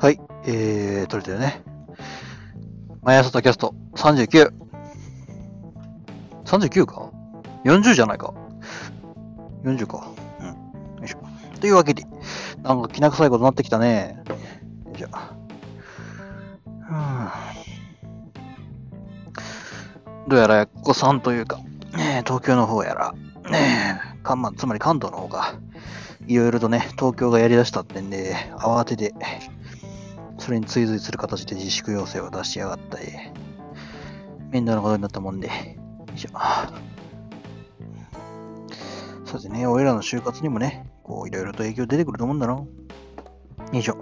はい、えー、撮れてるね。毎朝とキャスト39。39か ?40 じゃないか。40か。うん。よいしょ。というわけで、なんかきな臭いことになってきたね。よいしょ。どうやら、ここさんというか、ねえ東京の方やら、ねえ関まつまり関東の方が、いろいろとね、東京がやり出したってんで、慌てて、それに追随する形で自粛要請を出しやがったり、面倒なことになったもんで、よいしょ。そうですね、俺らの就活にもね、こう、いろいろと影響出てくると思うんだろう。よいしょ。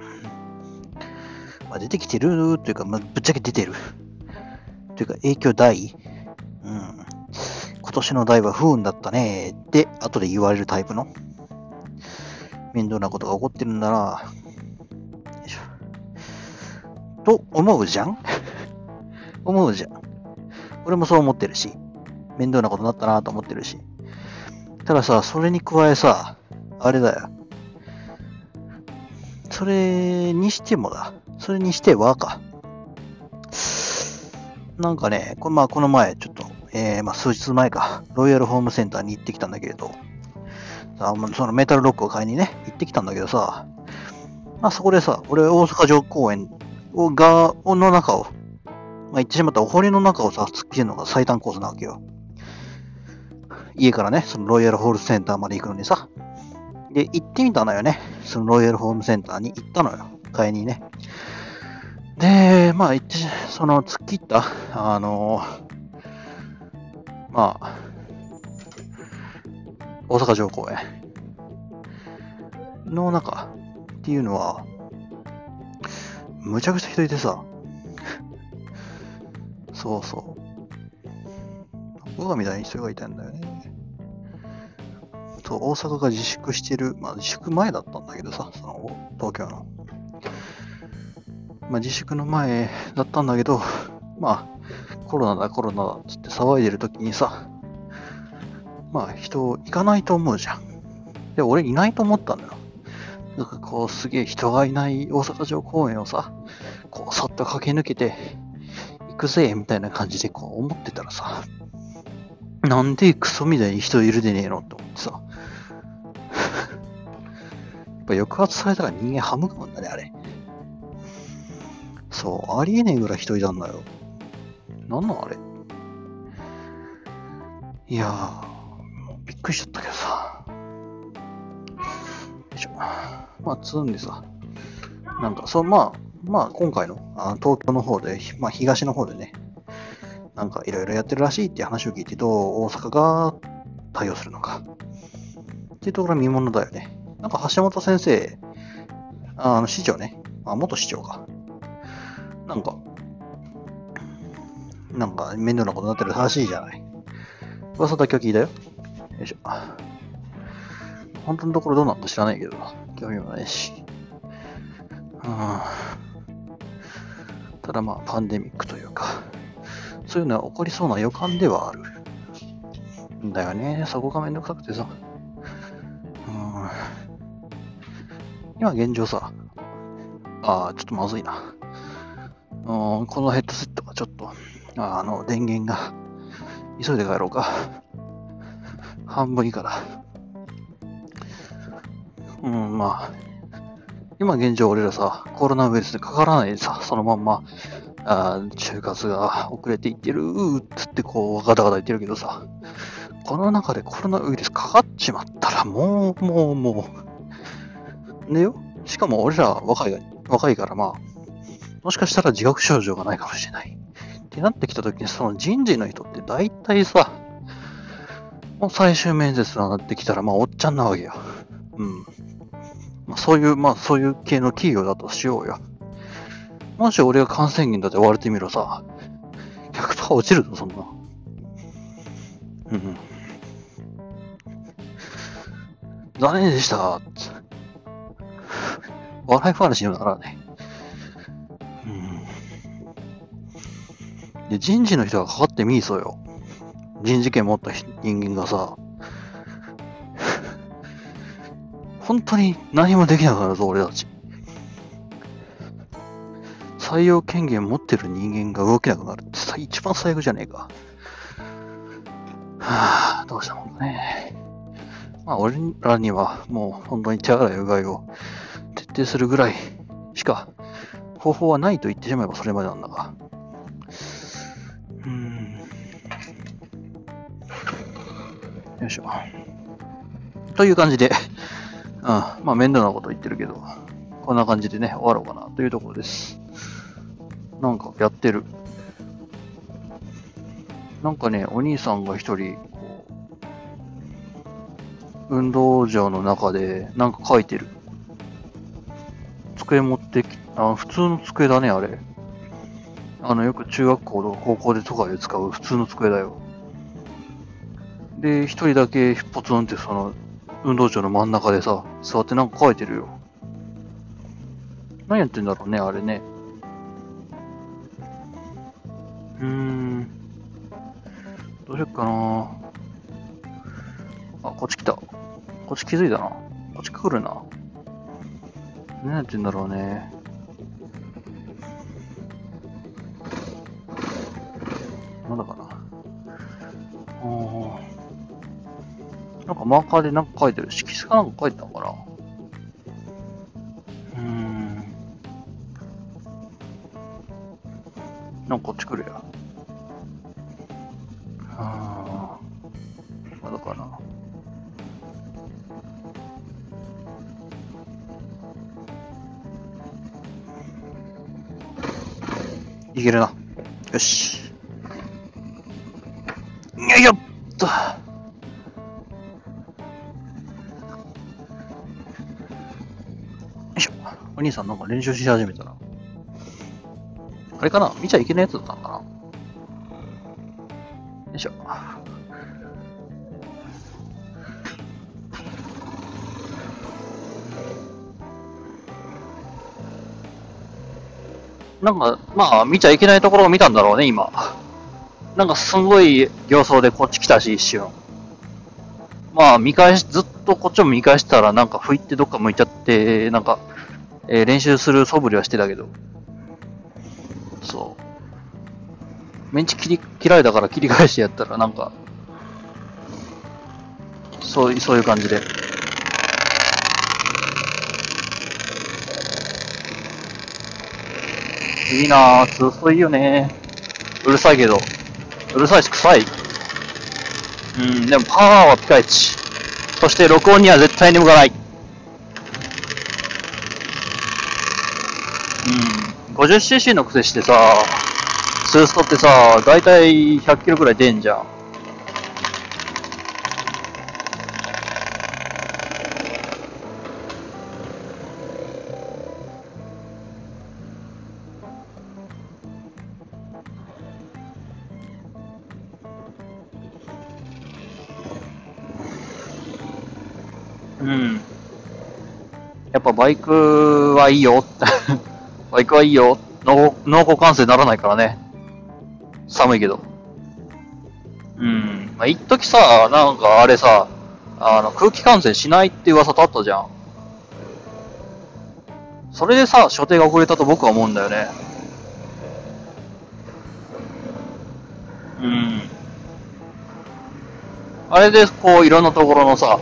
まあ、出てきてるというか、まあ、ぶっちゃけ出てる。というか、影響大？うん。今年の代は不運だったねって、後で言われるタイプの。面倒なことが起こってるんだな。と思うじゃん？思うじゃん。俺もそう思ってるし、面倒なことになったなと思ってるし。たださ、それに加えさ、あれだよ。それにしてもだ。それにしてはか。なんかね、こまあ、この前、ちょっと、えー、まあ、数日前か、ロイヤルホームセンターに行ってきたんだけれど、さあそのメタルロックを買いにね、行ってきたんだけどさ、まあ、そこでさ、俺、大阪城公園をが、の中を、まあ、言ってしまったお堀の中をさ、突っ切るのが最短コースなわけよ。家からね、そのロイヤルホールセンターまで行くのにさ。で、行ってみたのよね。そのロイヤルホームセンターに行ったのよ。買いにね。で、まあ、行って、その、突っ切った、あのまあ、大阪城公園の中っていうのは、むちゃくちゃ人いてさ、そうそう。僕らみたいに人がいたんだよね。そう、大阪が自粛してる、まあ自粛前だったんだけどさ、その、東京の。まあ自粛の前だったんだけど、まあ、コロナだコロナだっつって騒いでる時にさ、まあ人行かないと思うじゃん。で、俺いないと思ったんだよ。なんかこうすげえ人がいない大阪城公園をさ、こうさっと駆け抜けて、行くぜみたいな感じでこう思ってたらさ、なんでクソみたいに人いるでねえのって思ってさ。やっぱ抑圧されたら人間歯向かうんだね、あれ。そう、ありえねえぐらい人いたんだよ。なんなんあれ。いやー、びっくりしちゃったけどまあ、つんでさ、なんか、そう、まあ、まあ、今回のあ東京の方で、まあ、東の方でね、なんかいろいろやってるらしいって話を聞いて、どう大阪が対応するのか。っていうところは見ものだよね。なんか橋本先生、あの市長ね、あ、元市長か。なんか、なんか面倒なことになってるらしいじゃない。噂だけは聞いたよ。よいしょ。本当のところどうなんだ知らないけど、興味もないし。うん。ただまあ、パンデミックというか、そういうのは起こりそうな予感ではある。だよね。そこがめんどくさくてさ。うん。今現状さ、ああ、ちょっとまずいな。うん、このヘッドセットがちょっと、あの、電源が、急いで帰ろうか。半分以下だ。うん、まあ、今現状俺らさ、コロナウイルスでかからないでさ、そのまんま、あー就活が遅れていってる、うーっつってこう、ガタガタ言ってるけどさ、この中でコロナウイルスかかっちまったら、もう、もう、もう、ねよ。しかも俺ら若い、若いからまあ、もしかしたら自覚症状がないかもしれない。ってなってきた時に、その人事の人って大体さ、もう最終面接になってきたら、まあ、おっちゃんなわけよ。うん。まあ、そういう、まあ、そういう系の企業だとしようよ。もし俺が感染源だって言われてみろさ、100%落ちるぞ、そんな。うん。残念でした。笑い話にはならない。うん。で、人事の人がかかってみいそうよ。人事権持った人間がさ、本当に何もできなくなるぞ、俺たち。採用権限持ってる人間が動けなくなるって一番最悪じゃねえか。はあ、どうしたもんね。まあ、俺らにはもう本当に手洗いうがいを徹底するぐらいしか方法はないと言ってしまえばそれまでなんだが。うん。よいしょ。という感じで、まあ面倒なこと言ってるけど、こんな感じでね、終わろうかなというところです。なんかやってる。なんかね、お兄さんが一人、運動場の中でなんか書いてる。机持ってき、あ、普通の机だね、あれ。あの、よく中学校とか高校でとかで使う普通の机だよ。で、一人だけポツンってその、運動場の真ん中でさ、座ってなんか書いてるよ。何やってんだろうね、あれね。うーん。どうしよっかなあ、こっち来た。こっち気づいたな。こっち来るな。何やってんだろうね。なんだかな。かマーカーでなんか書いてる。色紙かなんか書いてたのかな？うーん。なんかこっち来るや。あーまだかな？いけるな。よし。お兄さんなんか練習し始めたな。あれかな？見ちゃいけないやつだったのかな？よいしょ。なんか、まあ、見ちゃいけないところを見たんだろうね、今。なんか、すごい形相でこっち来たし、一瞬。まあ、見返し、ずっとこっちを見返したら、なんか、吹いってどっか向いちゃって、なんか、えー練習する素振りはしてたけど。そう。メンチ切り、切られたから切り返してやったら、なんか、そう、そういう感じで。いいなぁ、通そういいよねうるさいけど。うるさいし臭い。うん、でもパワーはピカイチ。そして録音には絶対に向かない。50cc の癖してさ、ツーストってさ、だいたい100キロくらい出んじゃん。うん。やっぱバイクはいいよって。バイクはいいよ。脳脳股関節ならないからね。寒いけど。うん。まあ、一時さ、なんかあれさ、あの、空気感染しないって噂とあったじゃん。それでさ、所定が遅れたと僕は思うんだよね。うん。あれで、こう、いろんなところのさ、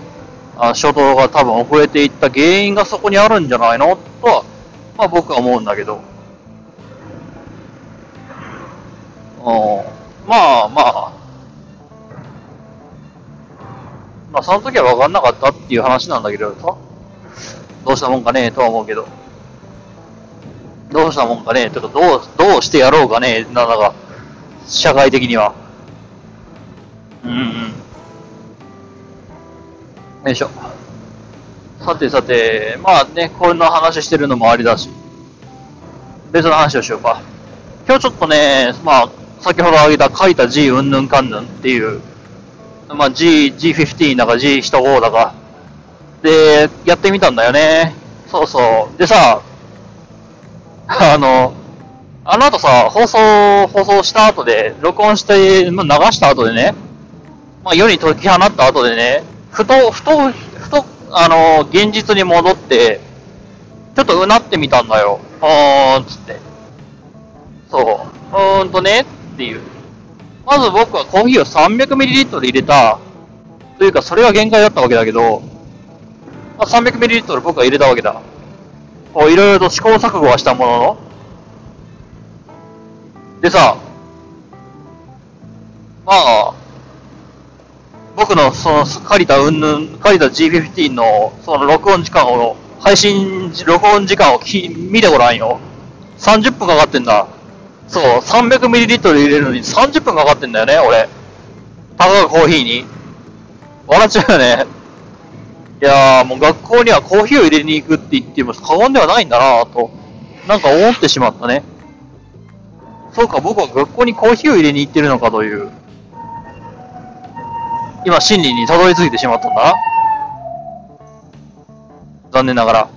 あ初動が多分遅れていった原因がそこにあるんじゃないの？とは、まあ僕は思うんだけど。うんまあまあ。まあその時は分かんなかったっていう話なんだけどさ。どうしたもんかねえとは思うけど。どうしたもんかねえとか、どう、どうしてやろうかねえなんだか、社会的には。うんうん。よいしょ。さてさて、まあね、こんな話してるのもありだし、別の話をしようか。今日ちょっとね、まあ、先ほど挙げた書いた G うんぬんかんぬんっていう、まあ G、G15 だか G15 だか、で、やってみたんだよね。そうそう。でさ、あの、あの後さ、放送、放送した後で、録音して、流した後でね、まあ、世に解き放った後でね、ふと、ふと、あの、現実に戻って、ちょっとうなってみたんだよ。あーん、つって。そう。うーんとね、っていう。まず僕はコーヒーを 300ml 入れた、というかそれが限界だったわけだけど、まあ、300ml 僕は入れたわけだ。こう、いろいろと試行錯誤はしたものの。でさ、まあ、僕のその借りたうんぬん、借りた G15 のその録音時間を、配信、録音時間をき見てごらんよ。30分かかってんだ。そう、300ml 入れるのに30分かかってんだよね、俺。たかがコーヒーに。笑っちゃうよね。いやー、もう学校にはコーヒーを入れに行くって言っても過言ではないんだなぁと、なんか思ってしまったね。そうか、僕は学校にコーヒーを入れに行ってるのかという、今、真理にたどり着いてしまったんだ。残念ながら。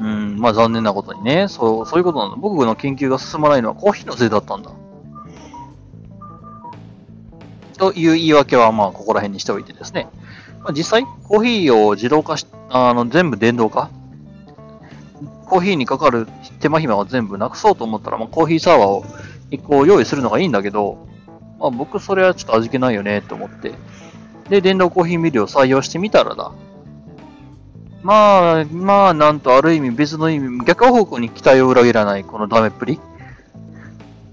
うん、まあ残念なことにね、そう、そういうことなんだ。僕の研究が進まないのはコーヒーのせいだったんだ。という言い訳はまあここら辺にしておいてですね。まあ、実際、コーヒーを自動化し、あの、全部電動化コーヒーにかかる手間暇を全部なくそうと思ったら、まあ、コーヒーサーバーを一個用意するのがいいんだけど、まあ、僕それはちょっと味気ないよねと思って。で、電動コーヒーミルを採用してみたらだ。まあ、まあ、なんとある意味別の意味、逆方向に期待を裏切らないこのダメっぷり。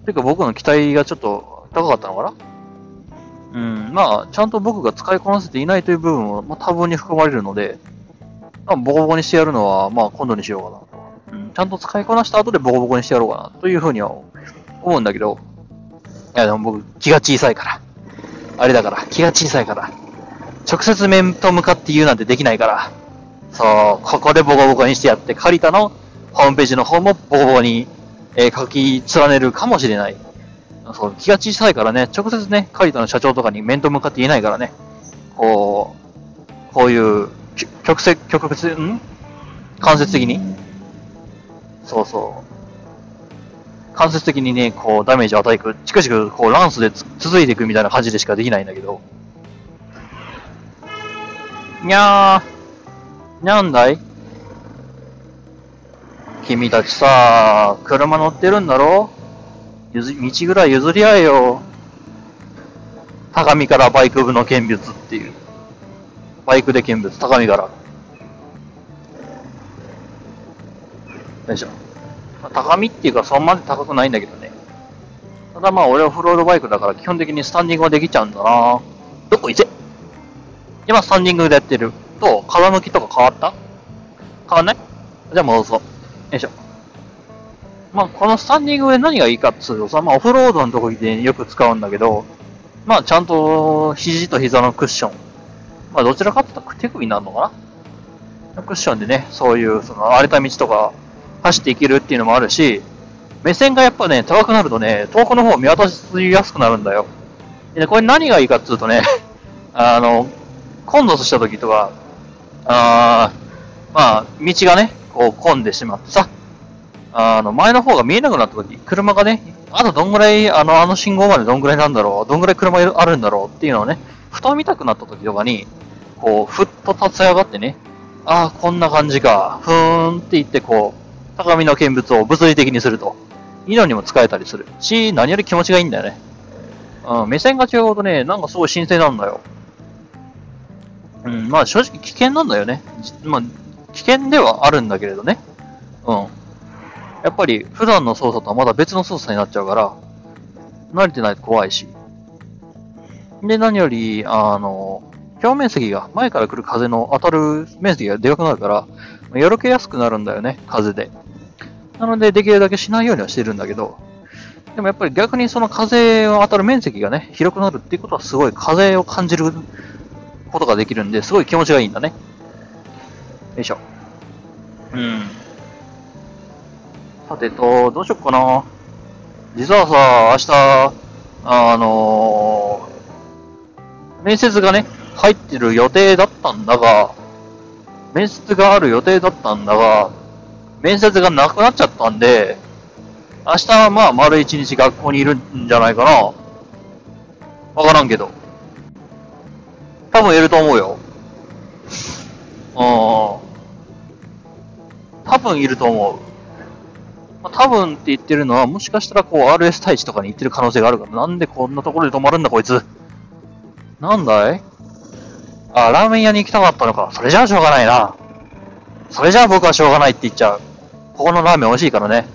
てか僕の期待がちょっと高かったのかなうん、まあ、ちゃんと僕が使いこなせていないという部分も、まあ、多分に含まれるので、まあ、ボコボコにしてやるのは、まあ、今度にしようかなと。うん、ちゃんと使いこなした後でボコボコにしてやろうかな、というふうには思うんだけど、いや、でも僕、気が小さいから。あれだから、気が小さいから。直接面と向かって言うなんてできないから。そう、ここでボコボコにしてやって、カリタのホームページの方もボコボコに、えー、書き連ねるかもしれない。そう、気が小さいからね、直接ね、カリタの社長とかに面と向かって言えないからね、こう、こういう、曲折、曲折、ん？間接的にそうそう。間接的にね、こう、ダメージを与えく、チクチク、こう、ランスで続いていくみたいな感じでしかできないんだけど。にゃー。なんだい？君たちさ、車乗ってるんだろ？道ぐらい譲り合えよ。高見からバイク部の見物っていう。バイクで見物、高見から。よいしょ。高みっていうか、そんなに高くないんだけどね。ただまあ、俺はフロードバイクだから基本的にスタンディングができちゃうんだなどこ行せ今、スタンディングでやってる。と、風向きとか変わった？変わんない？じゃあ戻そう。よいしょ。まあ、このスタンディングで何がいいかっつうとさ、まあ、オフロードの時でよく使うんだけど、まあ、ちゃんと肘と膝のクッション。まあ、どちらかって言ったら手首になるのかな？クッションでね、そういう、その、荒れた道とか走っていけるっていうのもあるし、目線がやっぱね、高くなるとね、遠くの方を見渡しやすくなるんだよ。で、これ何がいいかっつうとね、あの、混雑した時とか、あまあ、道がね、こう混んでしまってさ、あの、前の方が見えなくなった時、車がね、あとどんぐらい、あの、あの信号までどんぐらいなんだろう、どんぐらい車あるんだろうっていうのをね、ふと見たくなった時とかに、こう、ふっと立ち上がってね、ああ、こんな感じか、ふーんって言って、こう、高みの見物を物理的にすると、いいのにも使えたりするし、何より気持ちがいいんだよね。うん、目線が違うとね、なんかすごい新鮮なんだよ。うん、まあ正直危険なんだよね。まあ、危険ではあるんだけれどね。うん。やっぱり普段の操作とはまだ別の操作になっちゃうから、慣れてないと怖いし。で、何より、あの、表面積が、前から来る風の当たる面積がでかくなるから、よろけやすくなるんだよね、風で。なので、できるだけしないようにはしてるんだけど、でもやっぱり逆にその風を当たる面積がね、広くなるっていうことはすごい風を感じることができるんで、すごい気持ちがいいんだね。よいしょ。うん。さてと、どうしよっかな。実はさ、明日、あのー、面接がね、入ってる予定だったんだが、面接がある予定だったんだが、面接がなくなっちゃったんで、明日はまあ丸一日学校にいるんじゃないかな。わからんけど。多分いると思うよ。うん。多分いると思う。多分って言ってるのは、もしかしたらこう RS 対地とかに行ってる可能性があるから、なんでこんなところで止まるんだこいつ。なんだい？あ、ラーメン屋に行きたかったのか。それじゃあしょうがないな。それじゃあ僕はしょうがないって言っちゃう。ここのラーメン美味しいからね。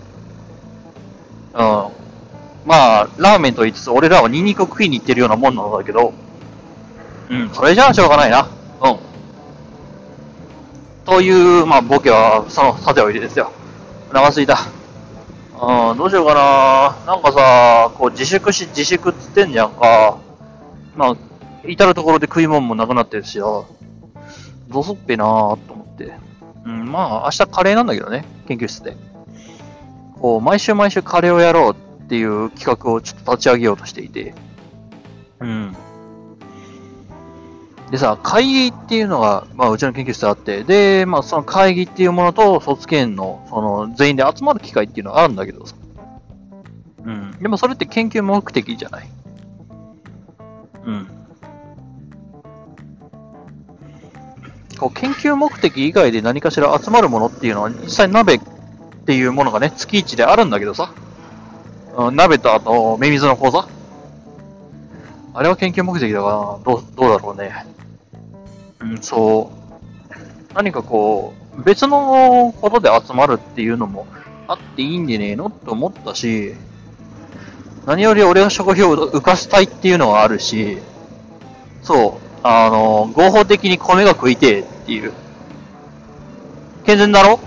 うん。まあ、ラーメンと言いつつ、俺らはニンニクを食いに行ってるようなもんなんだけど、うん、それじゃあしょうがないな。うん。という、まあ、ボケは、その、さておいてですよ。お腹すいた。うん、どうしようかな。なんかさ、こう、自粛し、自粛っつってんじゃんか。まあ、至るところで食い物もなくなってるしよ。どうすっぺなーと思って。うん、まあ、明日カレーなんだけどね、研究室で。こう、毎週毎週カレーをやろうっていう企画をちょっと立ち上げようとしていて。うん。でさ、会議っていうのが、まあ、うちの研究室であって、で、まあ、その会議っていうものと、卒研の、その、全員で集まる機会っていうのはあるんだけどさ。うん。でもそれって研究目的じゃない。うん。こう研究目的以外で何かしら集まるものっていうのは、実際鍋っていうものがね、月1であるんだけどさ。うん、鍋とあと、目水の講座あれは研究目的だから、どう、どうだろうね。うん、そう。何かこう、別のことで集まるっていうのもあっていいんでねえのって思ったし、何より俺は食費を浮かしたいっていうのがあるし、そう、あの、合法的に米が食いてえっていう。健全だろ？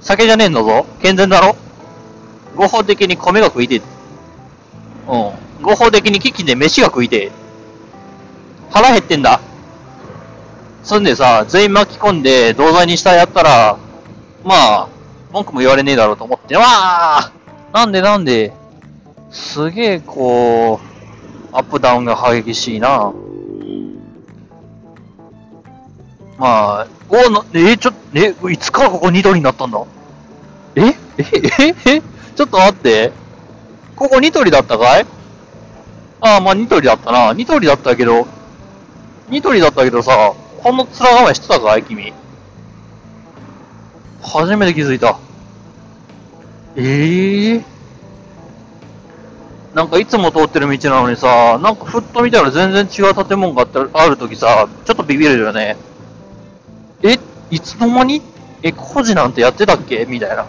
酒じゃねえんだぞ健全だろ？合法的に米が食いてえ。うん。合法的にキッチンで飯が食いてえ。腹減ってんだ。そんでさ、全員巻き込んで、同罪にしたやったら、まあ、文句も言われねえだろうと思って、わあなんでなんで、すげえ、こう、アップダウンが激しいな。まあ、おな、え、ちょ、え、いつからここニトリになったんだ？ええええちょっと待って。ここニトリだったかい？ああ、まあニトリだったな。ニトリだったけど、ニトリだったけどさ、この面構えしてたかい君？初めて気づいた。ええー、なんかいつも通ってる道なのにさ、なんかふっと見たら全然違う建物があるときさ、ちょっとビビるよね。いつの間にえ、工事なんてやってたっけ？みたいな。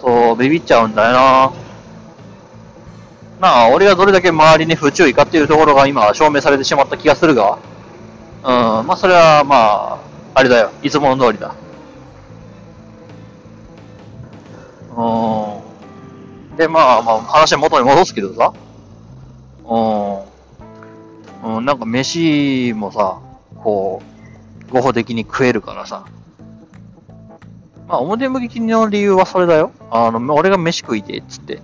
そう、ビビっちゃうんだよな。まあ、俺がどれだけ周りに不注意かっていうところが今証明されてしまった気がするが、うん、まあそれはまあ、あれだよ。いつもの通りだ。うん。で、まあまあ、話は元に戻すけどさ。うん。うん、なんか飯もさ、こう、合法的に食えるからさ。まあ、表向きの理由はそれだよ。あの、俺が飯食いて、っつって。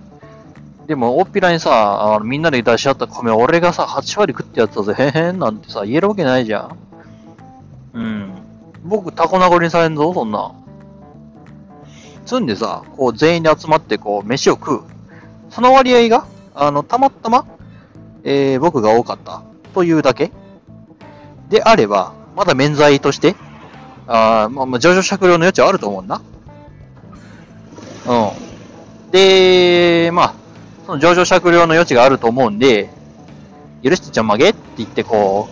でも、大っぴらにさ、あのみんなで出し合った米、俺がさ、8割食ってやったぜ、へへんなんてさ、言えるわけないじゃん。うん。僕、タコ殴りにされんぞ、そんな。つんでさ、こう全員で集まってこう飯を食う。その割合が、あの、たまたま、えー、僕が多かったというだけであれば、まだ免罪として、あまあ、まあ、上場酌量の余地はあると思うんだ。うん。で、まあ、その上場酌量の余地があると思うんで、許してちゃんまげって言ってこ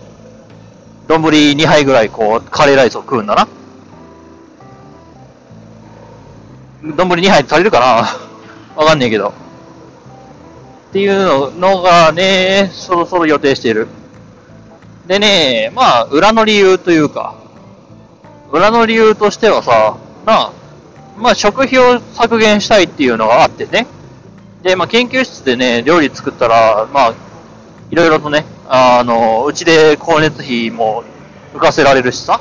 う、丼2杯ぐらいこう、カレーライスを食うんだな。丼2杯足りるかな？わかんねえけど。っていうのがね、そろそろ予定している。でね、まあ、裏の理由というか、裏の理由としてはさ、なあ、まあ、食費を削減したいっていうのがあってね。で、まあ、研究室でね、料理作ったら、まあ、いろいろとね、あの、うちで光熱費も浮かせられるしさ。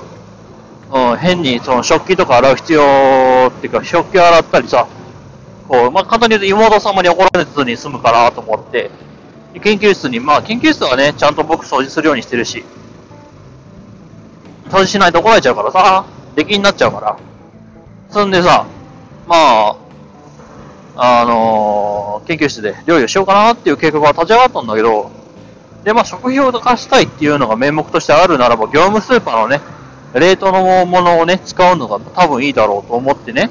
うん、変にその食器とか洗う必要っていうか、食器洗ったりさ、こう、まあ、簡単に言うと妹様に怒られずに済むかなと思って、研究室に、まあ、研究室はね、ちゃんと僕掃除するようにしてるし、掃除しないと怒られちゃうからさ、出禁になっちゃうから。そんでさ、まあ、あのー、研究室で料理をしようかなっていう計画が立ち上がったんだけど、で、まあ、食費を浮かしたいっていうのが名目としてあるならば、業務スーパーのね、冷凍のものをね、使うのが多分いいだろうと思ってね。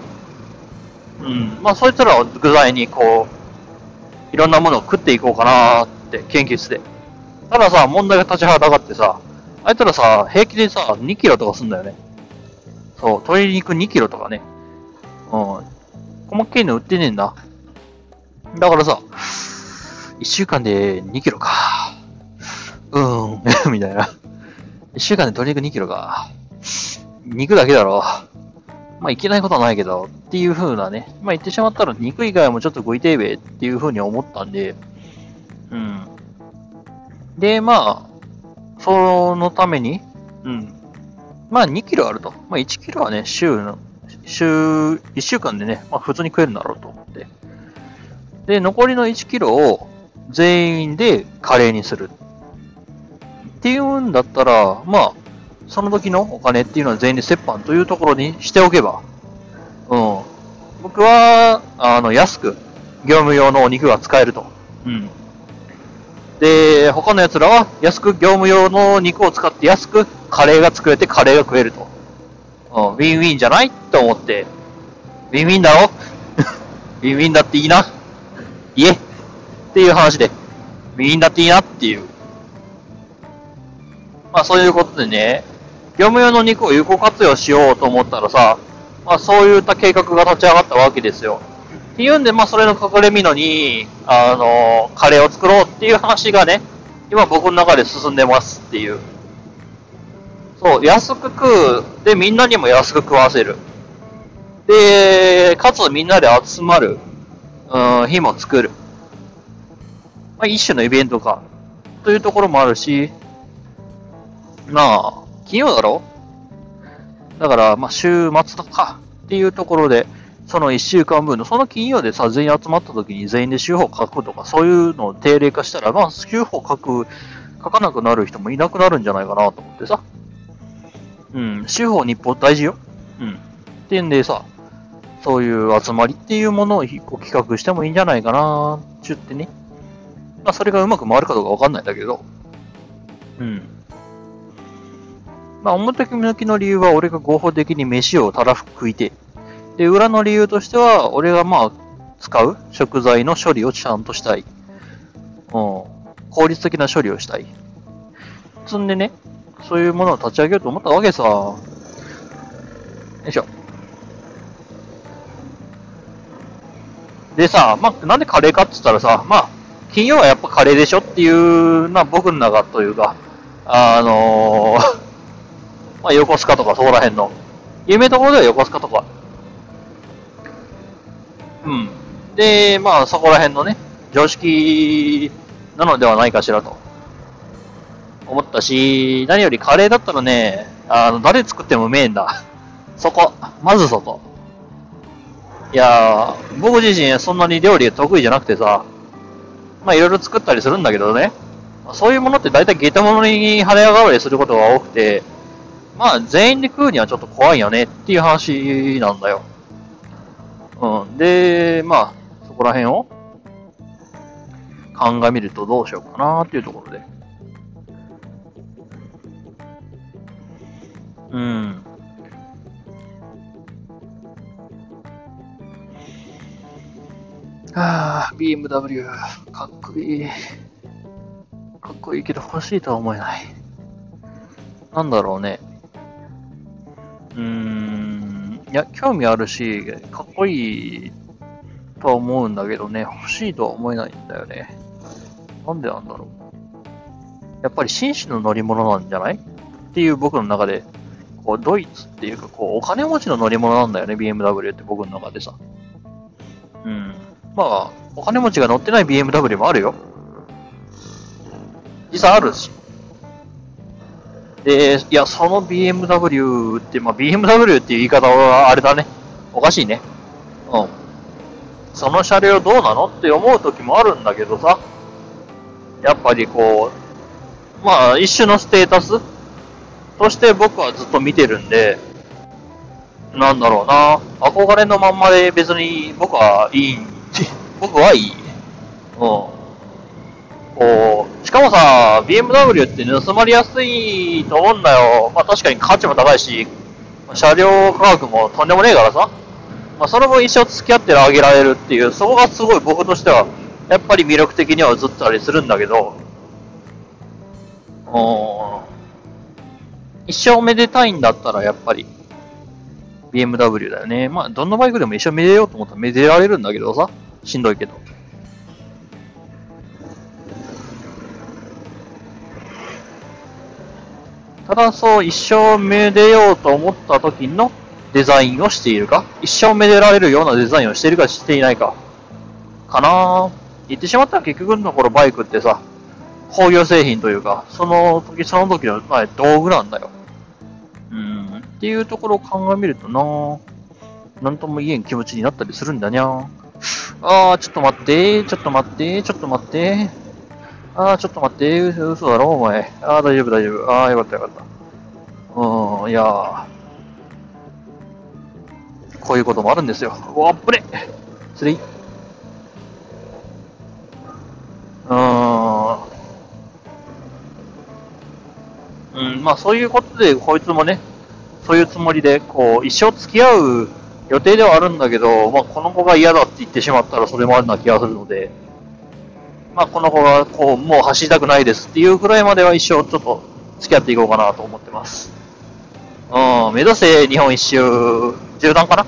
うん。まあ、そいつらを具材にこう、いろんなものを食っていこうかなって研究して。たださ、問題が立ちはだかってさ、あいつらさ、平気でさ、2キロとかすんだよね。そう、鶏肉2キロとかね。うん。細けいの売ってねえんだ。だからさ、1週間で2キロか。うーん、みたいな。1週間で鶏肉2キロか。肉だけだろ。まあ、いけないことはないけど、っていう風なね。まあ、言ってしまったら肉以外もちょっと食いてえべっていう風に思ったんで、うん。で、まあ、そのために、うん。まあ、2キロあると。まあ、1キロはね、週の、週、1週間でね、まあ、普通に食えるんだろうと思って。で、残りの1キロを全員でカレーにする。っていうんだったら、まあ、その時のお金っていうのは全員で折半というところにしておけば、うん。僕は、あの、安く、業務用のお肉が使えると。うん。で、他の奴らは安く業務用の肉を使って安くカレーが作れてカレーが食えると。うん、ウィンウィンじゃないと思って。ウィンウィンだろ？ウィンウィンだっていいな？いえ。っていう話で。ウィンだっていいな？っていう。まあそういうことでね、業務用の肉を有効活用しようと思ったらさ、まあそういった計画が立ち上がったわけですよ。っていうんで、まあそれの隠れみのに、あの、カレーを作ろうっていう話がね、今僕の中で進んでますっていう。そう、安く食う。で、みんなにも安く食わせる。で、かつみんなで集まる、うん、日も作る。まあ一種のイベントか。というところもあるし、まあ、金曜だろ？だから、まあ、週末とかっていうところで、その1週間分の、その金曜でさ、全員集まった時に全員で週報書くとか、そういうのを定例化したら、まあ、週報書く、書かなくなる人もいなくなるんじゃないかなと思ってさ。うん、週報日報大事よ。うん。ってんでさ、そういう集まりっていうものを企画してもいいんじゃないかなちゅってね。まあ、それがうまく回るかどうかわかんないんだけど。うん。まあ、表向きの理由は俺が合法的に飯をたらふく食いて。で、裏の理由としては、俺がまあ、使う食材の処理をちゃんとしたい。うん。効率的な処理をしたい。つんでね、そういうものを立ち上げようと思ったわけさ。よいしょ。でさ、まあ、なんでカレーかって言ったらさ、まあ、金曜はやっぱカレーでしょっていうのは僕の中というか、あのーまあ、横須賀とかそこら辺の。有名どころでは横須賀とか。うん。で、まあ、そこら辺のね、常識なのではないかしらと。思ったし、何よりカレーだったらね、あの、誰作ってもうめえんだ。そこ。まずそこ。いやー、僕自身そんなに料理得意じゃなくてさ、まあいろいろ作ったりするんだけどね、そういうものって大体ゲタ物に跳ね上がりすることが多くて、まあ、全員で食うにはちょっと怖いよねっていう話なんだよ。うん。で、まあ、そこら辺を鑑みるとどうしようかなっていうところで。うん。ああ、BMW、かっこいい。かっこいいけど欲しいとは思えない。なんだろうね。うーん、いや、興味あるし、かっこいいとは思うんだけどね、欲しいとは思えないんだよね。なんでなんだろう。やっぱり紳士の乗り物なんじゃない？っていう僕の中で、こう、ドイツっていうか、こう、お金持ちの乗り物なんだよね、BMW って僕の中でさ。うん。まあ、お金持ちが乗ってない BMW もあるよ。実際あるし。で、いや、その BMW って、まあ、BMW っていう言い方はあれだね。おかしいね。うん。その車両どうなのって思う時もあるんだけどさ。やっぱりこう、まあ、一種のステータスとして僕はずっと見てるんで、なんだろうな。憧れのまんまで別に僕はいい。僕はいい。うん。こう、しかもさ、BMW って盗まれやすいと思うんだよ。まあ確かに価値も高いし、車両価格もとんでもねえからさ。まあその分一生付き合ってあげられるっていう、そこがすごい僕としては、やっぱり魅力的には映ったりするんだけど、一生めでたいんだったらやっぱり BMW だよね。まあどんなバイクでも一生めでようと思ったらめでられるんだけどさ。しんどいけど。ただそう一生めでようと思った時のデザインをしているか？一生めでられるようなデザインをしているかしていないか。かな？言ってしまったら結局のところバイクってさ、工業製品というか、その時その時の、まあ、道具なんだよ。うん、っていうところを鑑みるとな。なんとも言えん気持ちになったりするんだにゃ。あー、ちょっと待って、ちょっと待って、ちょっと待って。ああ、ちょっと待って、嘘だろ、お前。ああ、大丈夫、大丈夫。ああ、よかった、よかった。うん、いやこういうこともあるんですよ。おっぶれスリー。うーん。うん、まあそういうことで、こいつもね、そういうつもりで、こう、一生付き合う予定ではあるんだけど、まあこの子が嫌だって言ってしまったらそれもあるな気がするので、まあ、この子がこうもう走りたくないですっていうくらいまでは一生ちょっと付き合っていこうかなと思ってます。うん、目指せ日本一周、縦断かな？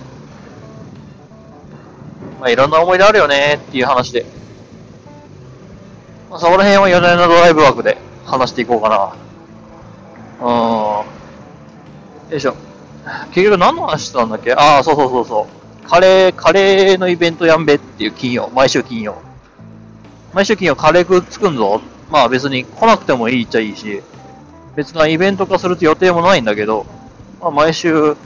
まあ、いろんな思い出あるよねっていう話で。まあ、そこら辺は4年のドライブ枠で話していこうかな。うん。よいしょ。結局何の話してたんだっけ？ああ、そうそうそうそう。カレー、カレーのイベントやんべっていう金曜、毎週金曜。毎週金曜カレー食作んぞ。まあ別に来なくてもいいっちゃいいし、別なイベント化するって予定もないんだけど、まあ毎週、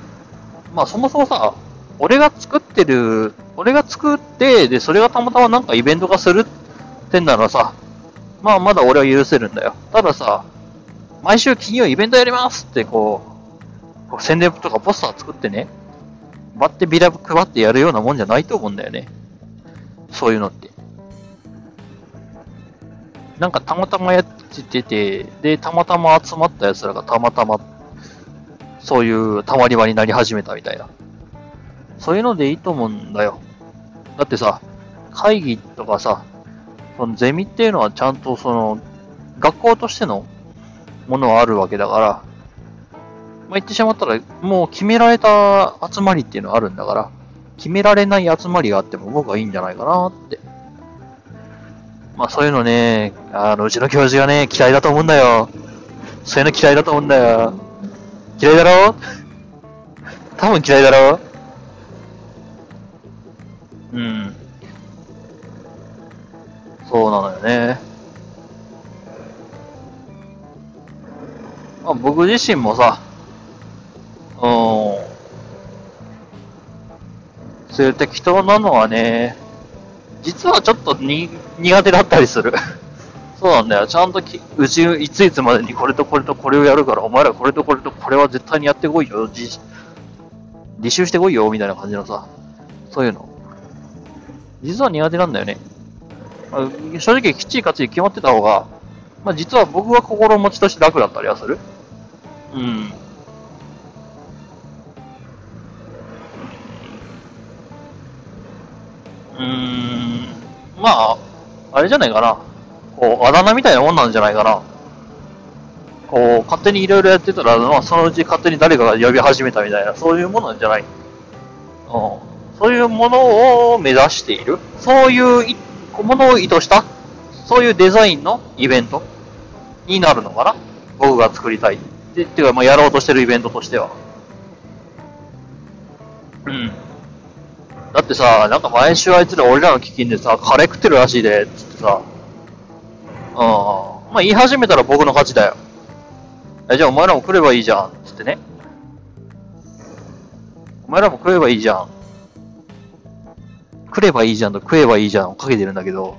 まあそもそもさ、俺が作ってる、俺が作って、で、それがたまたまなんかイベント化するってんならさ、まあまだ俺は許せるんだよ。たださ、毎週金曜イベントやりますってこう、こう宣伝とかポスター作ってね、バってビラ配ってやるようなもんじゃないと思うんだよね。そういうのって。なんかたまたまやってて、で、たまたま集まった奴らがたまたま、そういうたまり場になり始めたみたいな。そういうのでいいと思うんだよ。だってさ、会議とかさ、そのゼミっていうのはちゃんとその、学校としてのものはあるわけだから、まあ、言ってしまったら、もう決められた集まりっていうのはあるんだから、決められない集まりがあっても僕はいいんじゃないかなってまあそういうのね、あの、うちの教授がね、嫌いだと思うんだよ。そういうの嫌いだと思うんだよ。嫌いだろ？多分嫌いだろ？うん。そうなのよね。まあ僕自身もさ、うん。そういう適当なのはね、実はちょっとに苦手だったりする。そうなんだよ。ちゃんときうち、いついつまでにこれとこれとこれをやるから、お前らこれとこれとこれは絶対にやってこいよ。自履修してこいよ、みたいな感じのさ、そういうの。実は苦手なんだよね。まあ、正直きっちりかっちり決まってた方が、まあ実は僕は心持ちとして楽だったりはする。うん。うーん。まあ、あれじゃないかな。こう、あだ名みたいなもんなんじゃないかな。こう、勝手にいろいろやってたら、まあ、そのうち勝手に誰かが呼び始めたみたいな、そういうものなんじゃない。うん。そういうものを目指している。そういうものを意図した、そういうデザインのイベントになるのかな。僕が作りたい。で、っていうか、まあ、やろうとしてるイベントとしては。うん。だってさ、なんか毎週あいつら俺らの基金でさ、カレー食ってるらしいで、つってさ。うん。まあ言い始めたら僕の勝ちだよ。え、じゃあお前らも来ればいいじゃん、つってね。お前らも食えばいいじゃん。来ればいいじゃんと食えばいいじゃんをかけてるんだけど。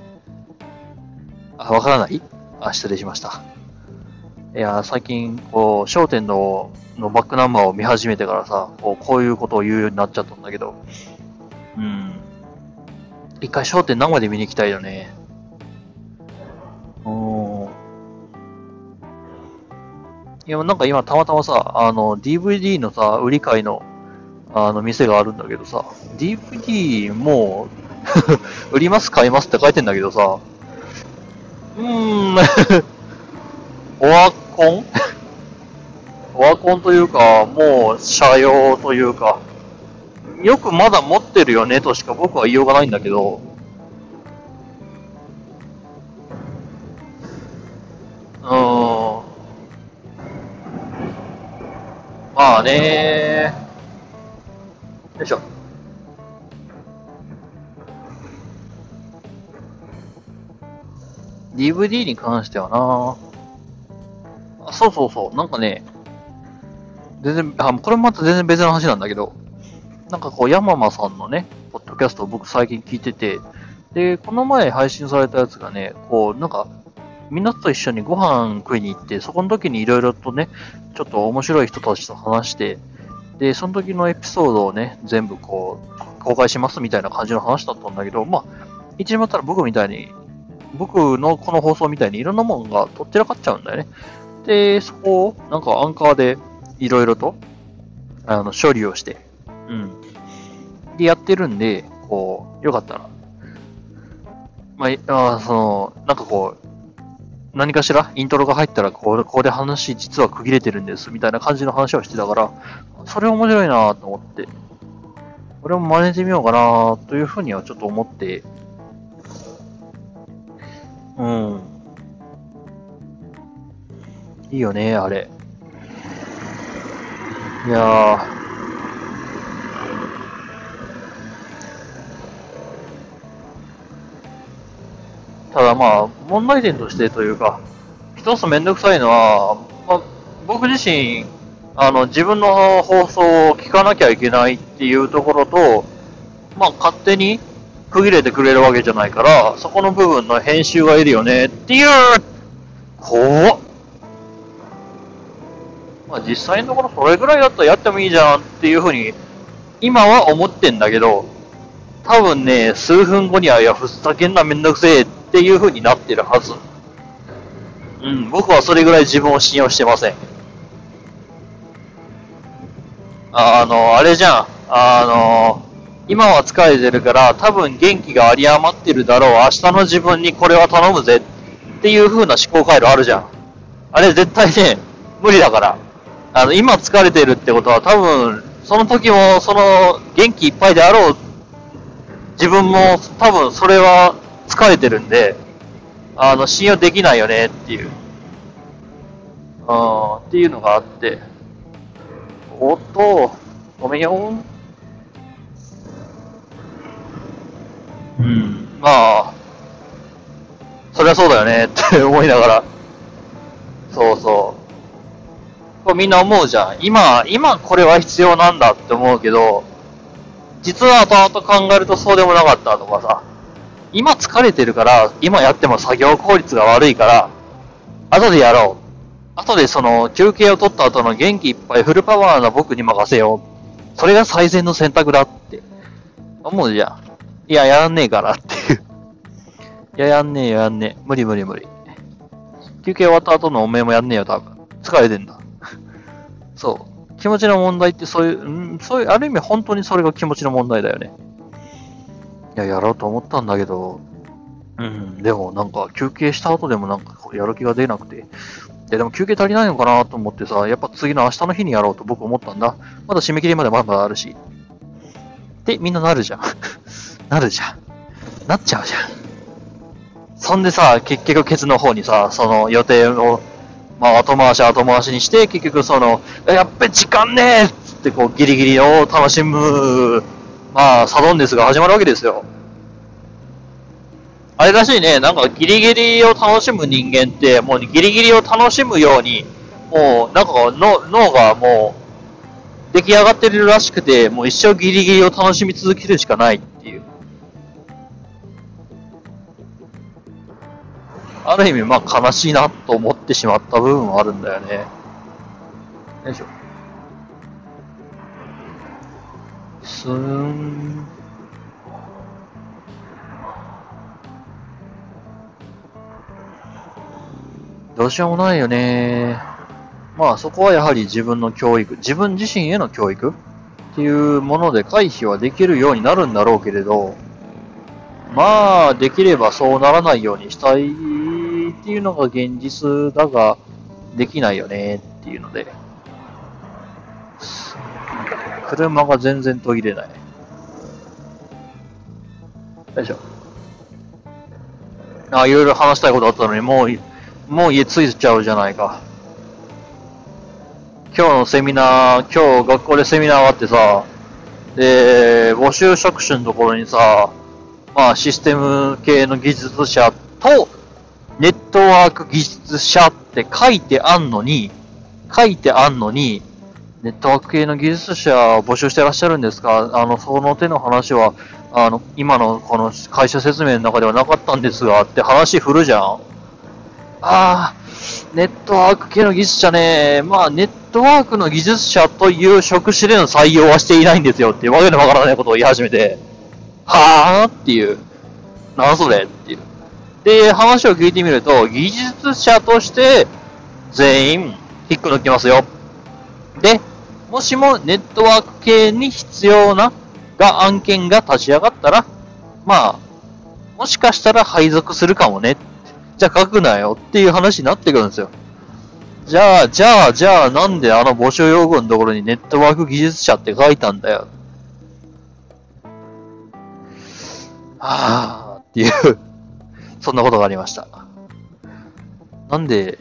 あ、わからない？あ、失礼しました。いや、最近、こう、商店の、のバックナンバーを見始めてからさ、こうこういうことを言うようになっちゃったんだけど、一回商店生で見に行きたいよね。うん。いや、なんか今たまたまさ、あの、DVD のさ、売り買いの、あの、店があるんだけどさ、DVD もう 売ります買いますって書いてんだけどさ、うーん、オワコン？オワコンというか、もう、車用というか、よくまだ持ってるよねとしか僕は言いようがないんだけど、うーん。まあね。よいしょ。DVD に関してはな。あ、そうそうそう、なんかね、全然、あ、これもまた全然別の話なんだけど、なんかこう、ヤママさんのね、ポッドキャストを僕最近聞いてて、で、この前配信されたやつがね、こう、なんか、みんなと一緒にご飯食いに行って、そこの時にいろいろとね、ちょっと面白い人たちと話して、で、その時のエピソードをね、全部こう、公開しますみたいな感じの話だったんだけど、まあ、一時もあったら僕みたいに、僕のこの放送みたいにいろんなもんがとっちらかっちゃうんだよね。で、そこを、なんかアンカーでいろいろと、あの、処理をして、で、やってるんで、こう、よかったら、まあ、あその、なんかこう、何かしらイントロが入ったらこ、ここで話実は区切れてるんですみたいな感じの話をしてたから、それ面白いなと思って、これも真似てみようかなというふうにはちょっと思って、うん。いいよね、あれ。いやー。ただまあ、問題点としてというか、一つめんどくさいのは、まあ、僕自身、あの、自分の放送を聞かなきゃいけないっていうところと、まあ、勝手に区切れてくれるわけじゃないから、そこの部分の編集がいるよねっていう、怖っ。まあ、実際のところそれぐらいだったらやってもいいじゃんっていうふうに、今は思ってんだけど、多分ね、数分後には、いや、ふざけんなめんどくせえっていう風になってるはず。うん、僕はそれぐらい自分を信用してません。ああの、あれじゃん。あの、今は疲れてるから、多分元気が有り余ってるだろう。明日の自分にこれは頼むぜっていう風な思考回路あるじゃん。あれ絶対ね、無理だから。あの、今疲れてるってことは多分、その時も、その、元気いっぱいであろう自分も多分それは疲れてるんで、あの、信用できないよねっていう。うん、っていうのがあって。おっと、ごめんよ。うん、まあ、そりゃそうだよねって 思いながら。そうそう。これみんな思うじゃん。今、今これは必要なんだって思うけど、実は後々考えるとそうでもなかったとかさ、今疲れてるから、今やっても作業効率が悪いから、後でやろう。後でその休憩を取った後の元気いっぱいフルパワーな僕に任せよう。それが最善の選択だって思うじゃん。いや、やらんねえからっていう。いや、やんねえよ、やんねえ。無理無理無理。休憩終わった後のおめえもやんねえよ、多分。疲れてんだ。そう。気持ちの問題ってそういう、うん、そういう、ある意味本当にそれが気持ちの問題だよね。いや、やろうと思ったんだけど、うん、でもなんか休憩した後でもなんかこうやる気が出なくて、ででも休憩足りないのかなと思ってさ、やっぱ次の明日の日にやろうと僕思ったんだ。まだ締め切りまでまだあるし。で、みんななるじゃん。なるじゃん。なっちゃうじゃん。そんでさ、結局ケツの方にさ、その予定を、まあ後回し後回しにして、結局その、やっべ時間ねえっつってこうギリギリを楽しむ、まあサドンデスが始まるわけですよ。あれらしいね、なんかギリギリを楽しむ人間って、もうギリギリを楽しむように、もうなんか脳がもう出来上がってるらしくて、もう一生ギリギリを楽しみ続けるしかないっていう。ある意味、まあ悲しいなと思ってしまった部分はあるんだよね。よいしょ。すーん。どうしようもないよね。まあそこはやはり自分の教育、自分自身への教育っていうもので回避はできるようになるんだろうけれど、まあできればそうならないようにしたいっていうのが現実だが、できないよねっていうので、車が全然途切れない。よいしょ。あ、いろいろ話したいことあったのに、もう、もう家着いちゃうじゃないか。今日のセミナー、今日学校でセミナーがあってさ、で、募集職種のところにさ、まあシステム系の技術者と、ネットワーク技術者って書いてあんのに、書いてあんのに、ネットワーク系の技術者を募集してらっしゃるんですか？あの、その手の話は、あの、今のこの会社説明の中ではなかったんですが、って話振るじゃん？ああ、ネットワーク系の技術者ね、まあ、ネットワークの技術者という職種での採用はしていないんですよっていうわけのわからないことを言い始めて、はぁっていう。なんそれっていう。で、話を聞いてみると、技術者として全員引っこ抜きますよ。で、もしもネットワーク系に必要なが案件が立ち上がったら、まあ、もしかしたら配属するかもね。じゃあ書くなよっていう話になってくるんですよ。じゃあ、じゃあ、じゃあ、なんであの募集用語のところにネットワーク技術者って書いたんだよ。はぁっていうそんなことがありました。なんで、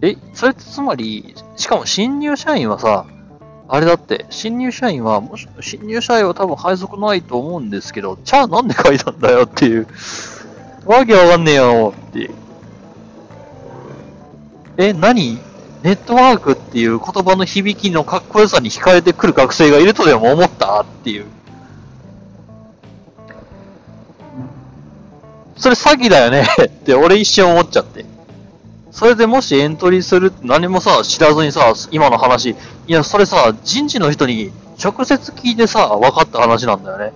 え、それってつまり、しかも新入社員はさ、あれだって、新入社員は、もし、新入社員は多分配属ないと思うんですけど、じゃあなんで書いたんだよっていう。わけわかんねえよっていう。え、何？ネットワークっていう言葉の響きのかっこよさに惹かれてくる学生がいるとでも思った？っていう。それ詐欺だよね？って俺一瞬思っちゃって。それでもしエントリーするって何もさ、知らずにさ、今の話、いや、それさ、人事の人に直接聞いてさ、分かった話なんだよね。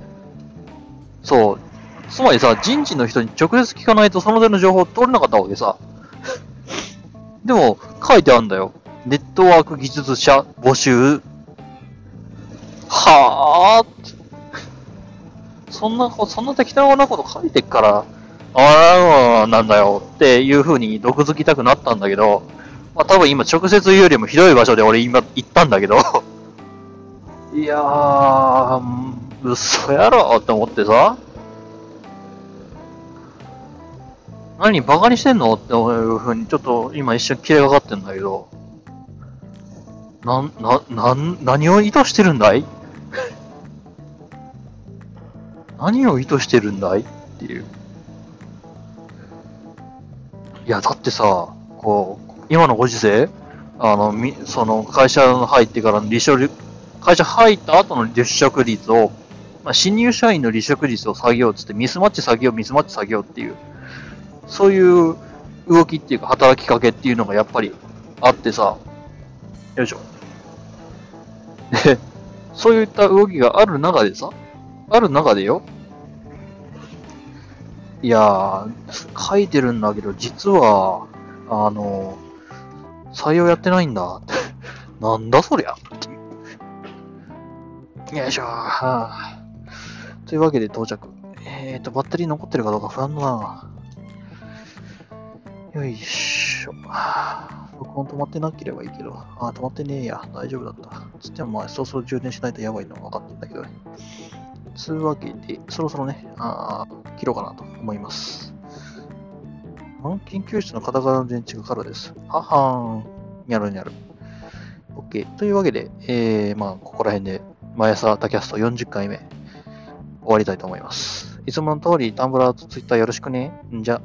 そう。つまりさ、人事の人に直接聞かないとその手の情報取れなかったわけさ。でも、書いてあるんだよ。ネットワーク技術者募集。はぁそんな、そんな適当なこと書いてっから、ああ、なんだよっていう風に毒づきたくなったんだけど、まあ多分今直接言うよりもひどい場所で俺今行ったんだけど、いやー、嘘やろって思ってさ、何バカにしてんのっていう風にちょっと今一瞬切れかかってんだけど、な、な、な、何を意図してるんだい？何を意図してるんだい？っていう。いや、だってさ、こう、今のご時世、あの、み、その、会社の入ってからの離職、会社入った後の離職率を、まあ、新入社員の離職率を下げようっつって、ミスマッチ下げよう、ミスマッチ下げようっていう、そういう動きっていうか、働きかけっていうのがやっぱりあってさ、よいしょ。で、そういった動きがある中でさ、ある中でよ、いやー、書いてるんだけど、実は、あの、採用やってないんだ。なんだそりゃ。よいしょ。はあ、というわけで到着。えっ、ー、と、バッテリー残ってるかどうか不安だな。よいしょ。録音止まってなければいいけど。あ、止まってねえや。大丈夫だった。つってもまあ、そろそろ充電しないとやばいのは分かってんだけどね。つうわけで、そろそろね、あ切ろうかなと思います。ん研究室の片側の電池がカラです。ははーん。にゃるにゃる。OK。というわけで、えー、まあ、ここら辺で、 MY朝 tacast 40回目、終わりたいと思います。いつもの通り、タンブラーとツイッターよろしくね。んじゃ。